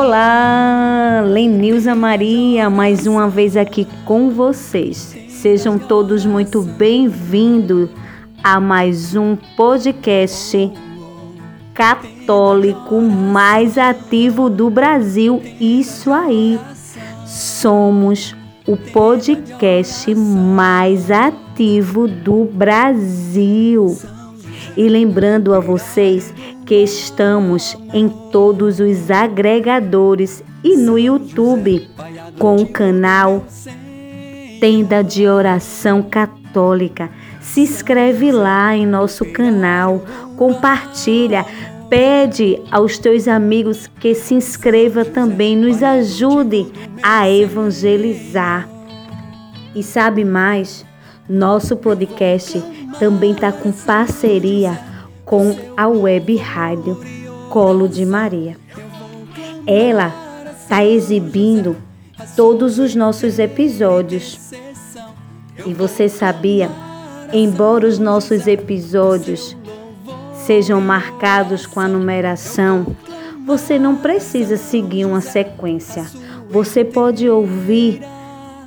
Olá, Lenilza Maria, mais uma vez aqui com vocês. Sejam todos muito bem-vindos a mais um podcast católico mais ativo do Brasil. Isso aí. Somos o podcast mais ativo do Brasil. E lembrando a vocês que estamos em todos os agregadores e no YouTube com o canal Tenda de Oração Católica. Se inscreve lá em nosso canal, compartilha, pede aos teus amigos que se inscreva também, nos ajude a evangelizar. E sabe mais? Nosso podcast também está com parceria com a web rádio Colo de Maria. Ela está exibindo todos os nossos episódios. E você sabia, embora os nossos episódios sejam marcados com a numeração, você não precisa seguir uma sequência. Você pode ouvir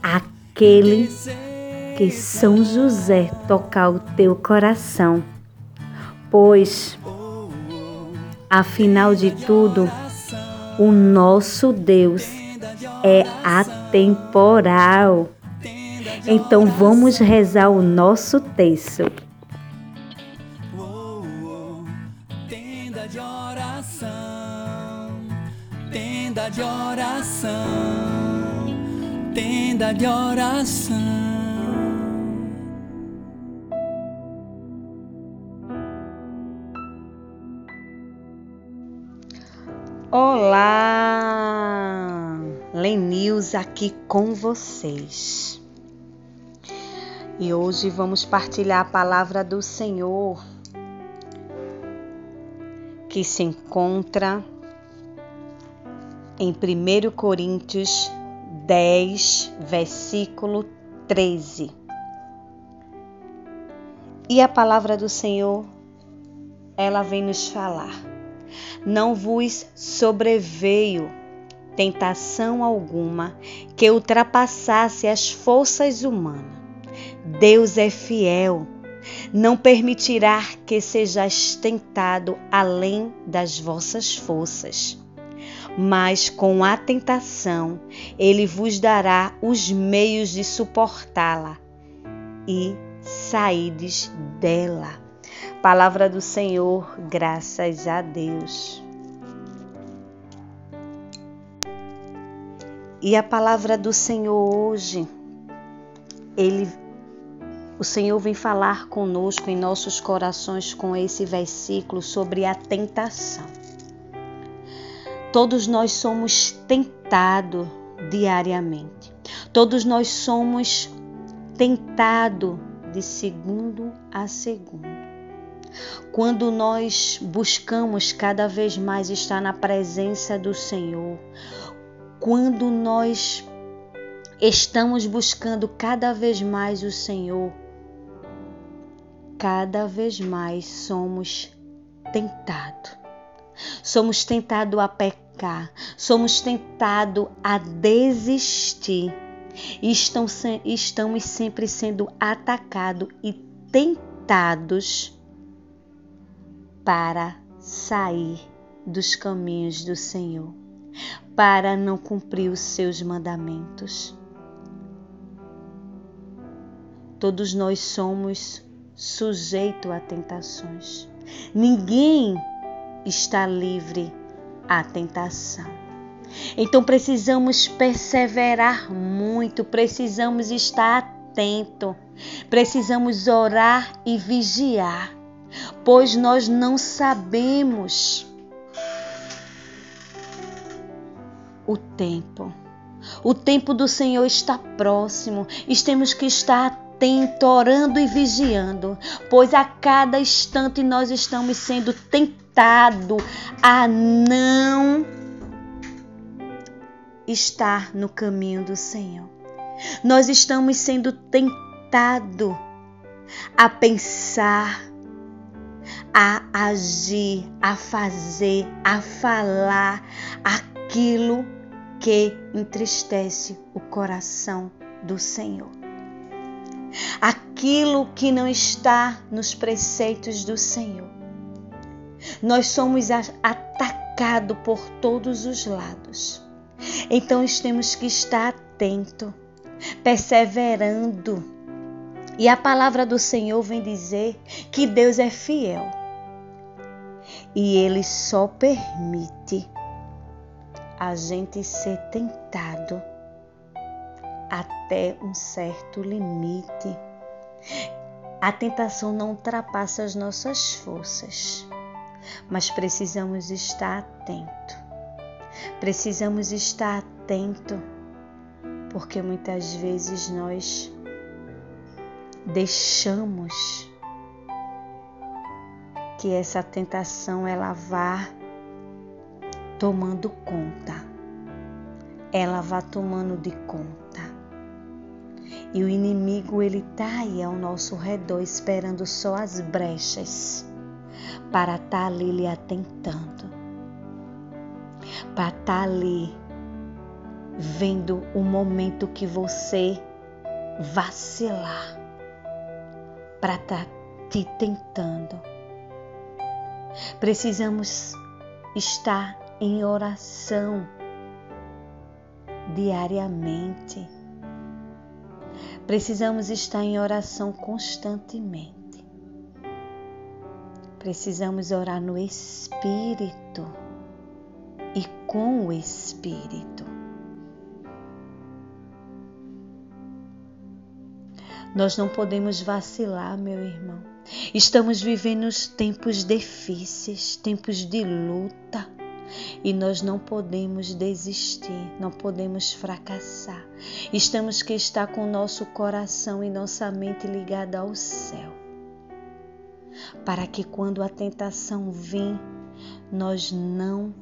aquele que São José tocar o teu coração pois, afinal de tudo, o nosso Deus é atemporal. Então vamos rezar o nosso texto. Tenda de oração, tenda de oração, tenda de oração. Olá, Lenils aqui com vocês. E hoje vamos partilhar a palavra do Senhor que se encontra em 1 Coríntios 10, versículo 13. E a palavra do Senhor, ela vem nos falar não vos sobreveio tentação alguma que ultrapassasse as forças humanas. Deus é fiel, não permitirá que sejais tentado além das vossas forças. Mas com a tentação, Ele vos dará os meios de suportá-la e saídes dela. Palavra do Senhor, graças a Deus. E a palavra do Senhor hoje, ele o Senhor vem falar conosco em nossos corações com esse versículo sobre a tentação. Todos nós somos tentados diariamente. Todos nós somos tentados de segundo a segundo. Quando nós buscamos cada vez mais estar na presença do Senhor, quando nós estamos buscando cada vez mais o Senhor, cada vez mais somos tentados. Somos tentados a pecar, somos tentados a desistir. E estamos sempre sendo atacados e tentados para sair dos caminhos do Senhor, para não cumprir os seus mandamentos. Todos nós somos sujeitos a tentações. Ninguém está livre à tentação. Então precisamos perseverar muito, precisamos estar atento, precisamos orar e vigiar pois nós não sabemos o tempo. O tempo do Senhor está próximo, e temos que estar atento, orando e vigiando, pois a cada instante nós estamos sendo tentados a não estar no caminho do Senhor. Nós estamos sendo tentados a pensar, a agir, a fazer, a falar, aquilo que entristece o coração do Senhor. Aquilo que não está nos preceitos do Senhor. Nós somos atacados por todos os lados. Então temos que estar atento, perseverando. E a palavra do Senhor vem dizer que Deus é fiel. E ele só permite a gente ser tentado até um certo limite. A tentação não ultrapassa as nossas forças, mas precisamos estar atento. Precisamos estar atento, porque muitas vezes nós deixamos que essa tentação ela vá tomando conta. Ela vá tomando de conta. E o inimigo ele tá aí ao nosso redor esperando só as brechas para estar tá ali lhe atentando. Para estar tá ali vendo o momento que você vacilar para estar tá te tentando. Precisamos estar em oração diariamente. Precisamos estar em oração constantemente. Precisamos orar no Espírito e com o Espírito. Nós não podemos vacilar, meu irmão. Estamos vivendo tempos difíceis, tempos de luta. E nós não podemos desistir, não podemos fracassar. Estamos que estar com nosso coração e nossa mente ligada ao céu. Para que quando a tentação vir, nós não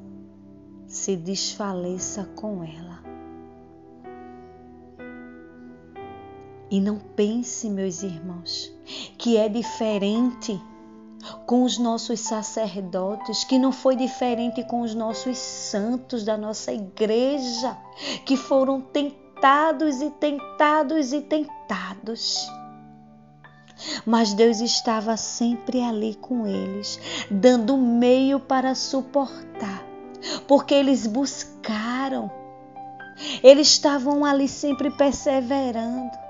se desfaleça com ela. E não pense, meus irmãos, que é diferente com os nossos sacerdotes, que não foi diferente com os nossos santos da nossa igreja, que foram tentados e tentados e tentados. Mas Deus estava sempre ali com eles, dando meio para suportar, porque eles buscaram, eles estavam ali sempre perseverando.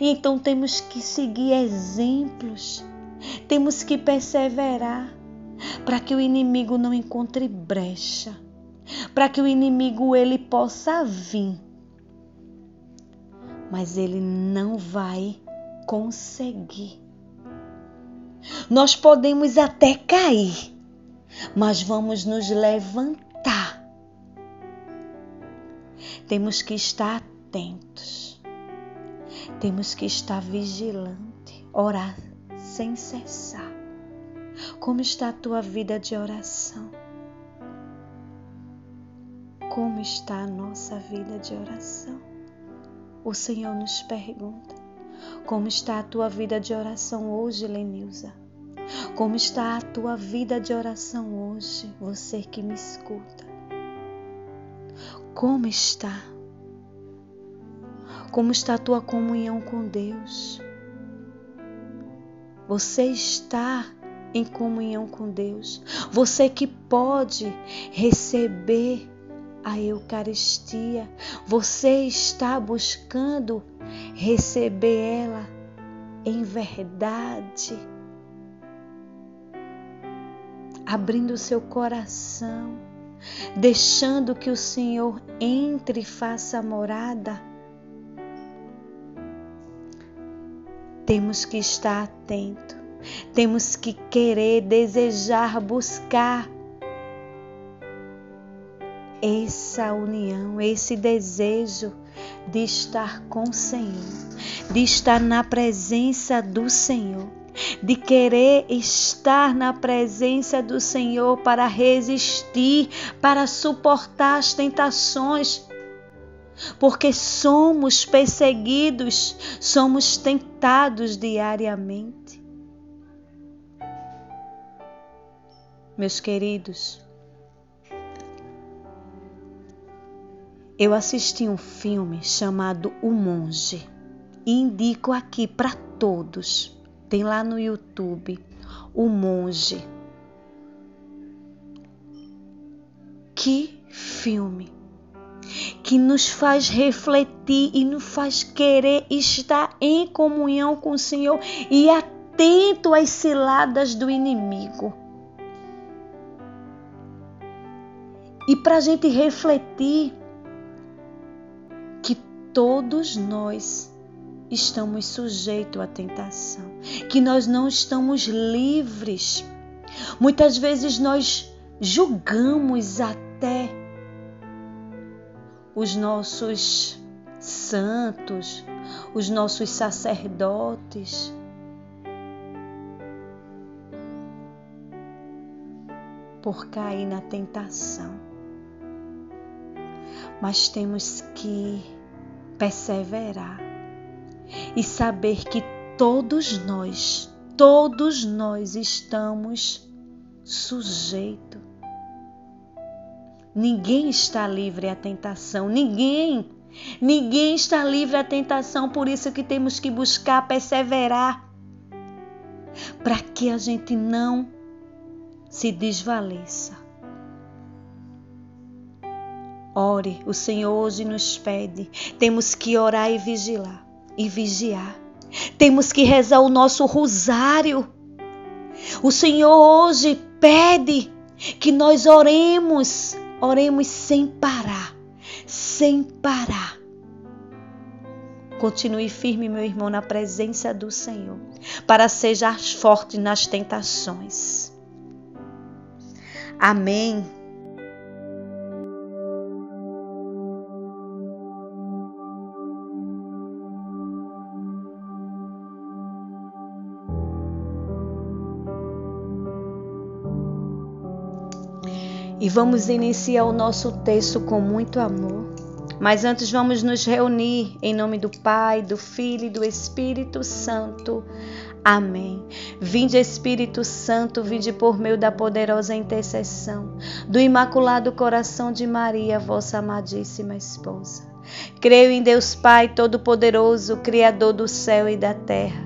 Então temos que seguir exemplos temos que perseverar para que o inimigo não encontre brecha, para que o inimigo ele possa vir. Mas ele não vai conseguir. Nós podemos até cair, mas vamos nos levantar. Temos que estar atentos. Temos que estar vigilante, orar sem cessar. Como está a tua vida de oração? Como está a nossa vida de oração? O Senhor nos pergunta: Como está a tua vida de oração hoje, Lenilza? Como está a tua vida de oração hoje, você que me escuta? Como está? Como está a tua comunhão com Deus? Você está em comunhão com Deus. Você que pode receber a Eucaristia, você está buscando receber ela em verdade, abrindo seu coração, deixando que o Senhor entre e faça morada Temos que estar atento, temos que querer, desejar, buscar essa união, esse desejo de estar com o Senhor, de estar na presença do Senhor, de querer estar na presença do Senhor para resistir, para suportar as tentações, porque somos perseguidos, somos tentados diariamente. Meus queridos, eu assisti um filme chamado O Monge e indico aqui para todos. Tem lá no YouTube O Monge. Que filme que nos faz refletir e nos faz querer estar em comunhão com o Senhor e atento às ciladas do inimigo. E para a gente refletir que todos nós estamos sujeitos à tentação, que nós não estamos livres. Muitas vezes nós julgamos até os nossos santos, os nossos sacerdotes. Por cair na tentação. Mas temos que perseverar e saber que todos nós, todos nós estamos sujeitos Ninguém está livre à tentação, ninguém. Ninguém está livre à tentação, por isso que temos que buscar perseverar para que a gente não se desvaleça. Ore, o Senhor hoje nos pede. Temos que orar e vigiar e vigiar. Temos que rezar o nosso rosário. O Senhor hoje pede que nós oremos Oremos sem parar, sem parar. Continue firme, meu irmão, na presença do Senhor, para sejar forte nas tentações. Amém. E vamos iniciar o nosso texto com muito amor. Mas antes vamos nos reunir em nome do Pai, do Filho e do Espírito Santo. Amém. Vinde Espírito Santo, vinde por meio da poderosa intercessão do Imaculado Coração de Maria, vossa amadíssima esposa. Creio em Deus Pai Todo-Poderoso, Criador do céu e da terra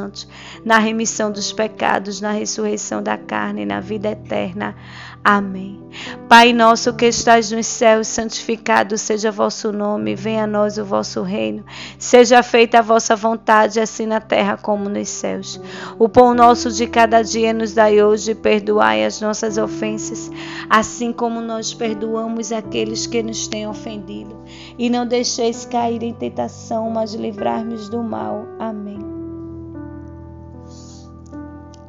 santos, na remissão dos pecados, na ressurreição da carne e na vida eterna. Amém. Pai nosso que estás nos céus, santificado seja vosso nome, venha a nós o vosso reino. Seja feita a vossa vontade, assim na terra como nos céus. O pão nosso de cada dia nos dai hoje, perdoai as nossas ofensas, assim como nós perdoamos aqueles que nos têm ofendido. E não deixeis cair em tentação, mas livrar-nos do mal. Amém.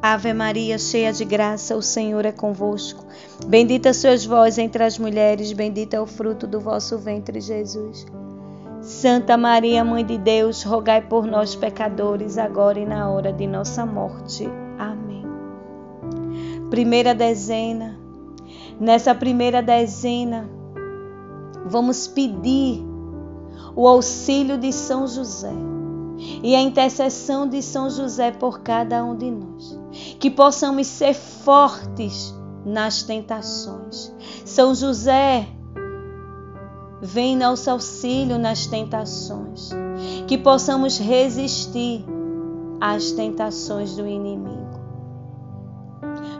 Ave Maria, cheia de graça, o Senhor é convosco. Bendita sois vós entre as mulheres, bendito é o fruto do vosso ventre, Jesus. Santa Maria, Mãe de Deus, rogai por nós, pecadores, agora e na hora de nossa morte. Amém. Primeira dezena. Nessa primeira dezena, vamos pedir o auxílio de São José e a intercessão de São José por cada um de nós. Que possamos ser fortes nas tentações. São José, vem nosso auxílio nas tentações. Que possamos resistir às tentações do inimigo.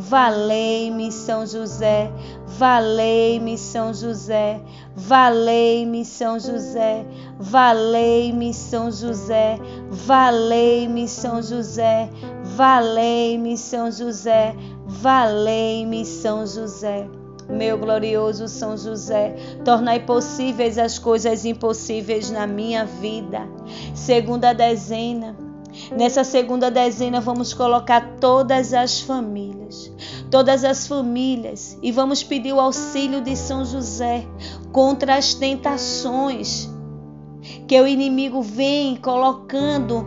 Valei-me, São José. Valei-me, São José. Valei-me, São José. Valei-me, São José. Valei-me, São José. Valei-me, São José. Valei-me, São José. meu glorioso São José, tornai possíveis as coisas impossíveis na minha vida. Segunda dezena. Nessa segunda dezena, vamos colocar todas as famílias, todas as famílias, e vamos pedir o auxílio de São José contra as tentações que o inimigo vem colocando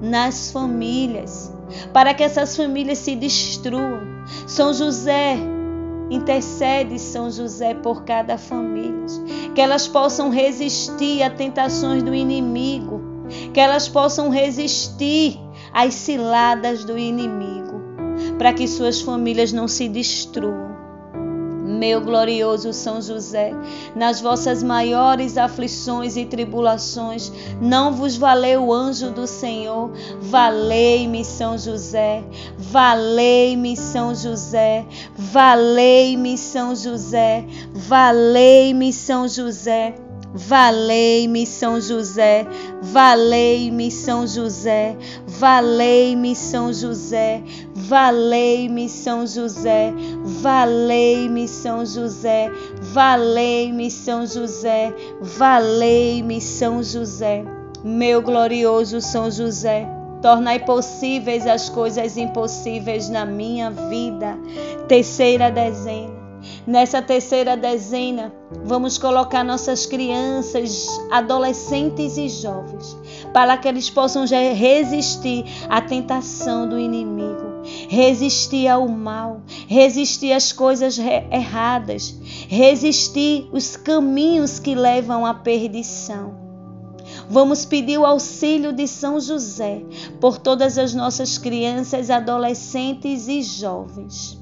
nas famílias, para que essas famílias se destruam. São José, intercede São José por cada família, que elas possam resistir a tentações do inimigo, que elas possam resistir às ciladas do inimigo, para que suas famílias não se destruam meu glorioso São José, nas vossas maiores aflições e tribulações, não vos valeu o anjo do Senhor? Valei-me, São José, valei-me, São José, valei-me, São José, valei-me, São José. Valei-me São José, valei-me São José, valei-me São José, valei-me São José, valei-me São José, valei-me São José, valei-me São José, meu glorioso São José. Tornai possíveis as coisas impossíveis na minha vida. Terceira dezena. Nessa terceira dezena, vamos colocar nossas crianças, adolescentes e jovens, para que eles possam resistir à tentação do inimigo, resistir ao mal, resistir às coisas erradas, resistir os caminhos que levam à perdição. Vamos pedir o auxílio de São José por todas as nossas crianças, adolescentes e jovens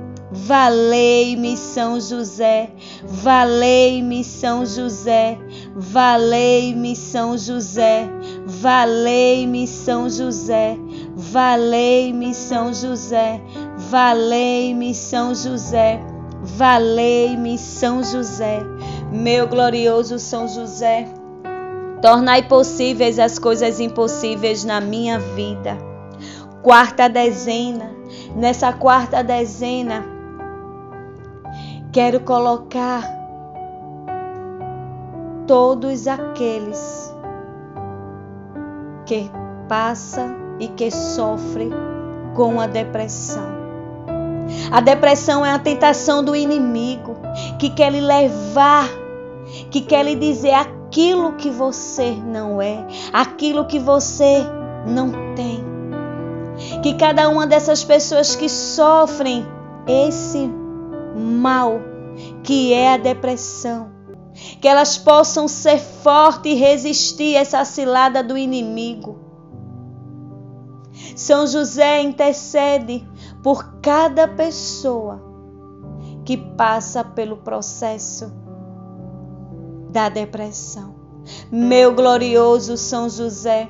Valei-me São José, valei-me São José, valei-me São José, valei-me São José, valei-me São José, valei-me São José, valei-me São José, meu glorioso São José, tornai possíveis as coisas impossíveis na minha vida. Quarta dezena, nessa quarta dezena, Quero colocar todos aqueles que passam e que sofrem com a depressão. A depressão é a tentação do inimigo que quer lhe levar, que quer lhe dizer aquilo que você não é, aquilo que você não tem. Que cada uma dessas pessoas que sofrem esse mal que é a depressão. Que elas possam ser fortes e resistir essa cilada do inimigo. São José intercede por cada pessoa que passa pelo processo da depressão. Meu glorioso São José,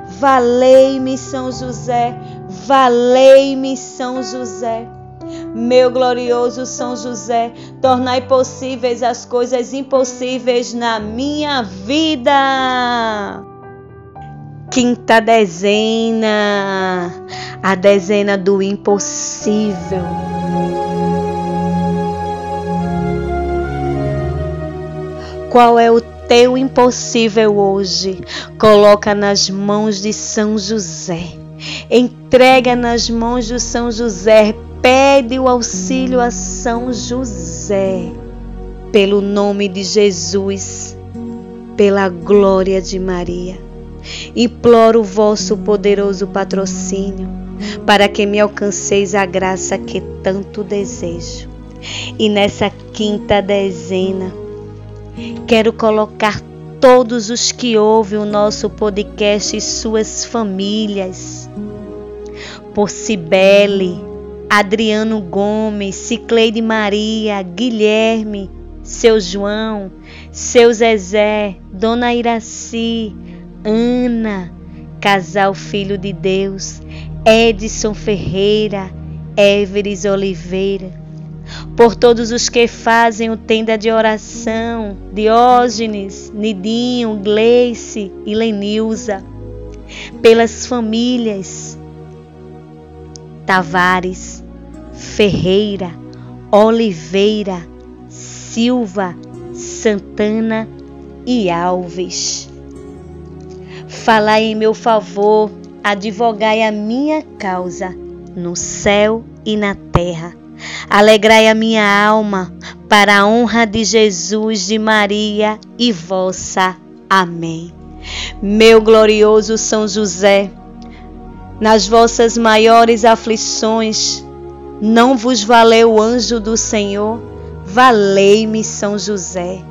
Valei-me, São José. Valei-me, São José. Meu glorioso São José, tornai possíveis as coisas impossíveis na minha vida. Quinta dezena, a dezena do impossível. Qual é o teu impossível hoje, coloca nas mãos de São José. Entrega nas mãos de São José. Pede o auxílio a São José. Pelo nome de Jesus, pela glória de Maria. Imploro o vosso poderoso patrocínio para que me alcanceis a graça que tanto desejo. E nessa quinta dezena, quero colocar todos os que ouvem o nosso podcast e suas famílias. Por Cibele, Adriano Gomes, Cicleide Maria, Guilherme, seu João, seu Zezé, Dona Iraci, Ana, Casal Filho de Deus, Edson Ferreira, Everes Oliveira, por todos os que fazem o tenda de oração, Diógenes, Nidinho, Gleice e Lenilza, pelas famílias Tavares, Ferreira, Oliveira, Silva, Santana e Alves. Falai em meu favor, advogai a minha causa no céu e na terra. Alegrai a minha alma para a honra de Jesus, de Maria e vossa. Amém. Meu glorioso São José, nas vossas maiores aflições, não vos valeu o anjo do Senhor? Valei-me, São José.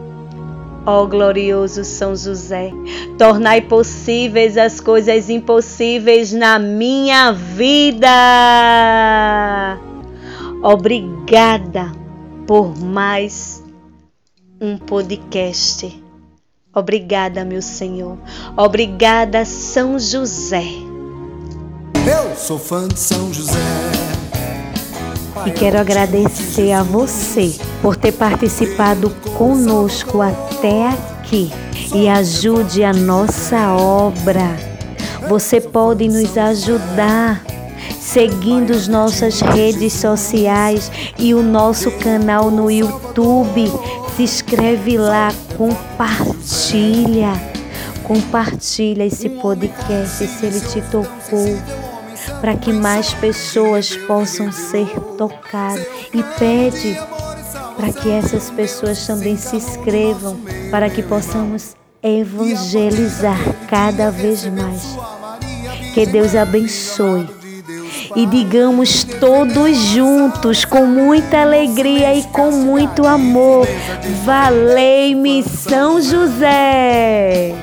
Ó glorioso São José, tornai possíveis as coisas impossíveis na minha vida. Obrigada por mais um podcast. Obrigada, meu Senhor. Obrigada, São José. Eu sou fã de São José. E quero agradecer a você por ter participado conosco até aqui e ajude a nossa obra. Você pode nos ajudar seguindo as nossas redes sociais e o nosso canal no YouTube. Se inscreve lá, compartilha. Compartilha esse podcast se ele te tocou para que mais pessoas possam ser tocadas. E pede para que essas pessoas também se inscrevam, para que possamos evangelizar cada vez mais. Que Deus abençoe. E digamos todos juntos, com muita alegria e com muito amor: Valei-me São José!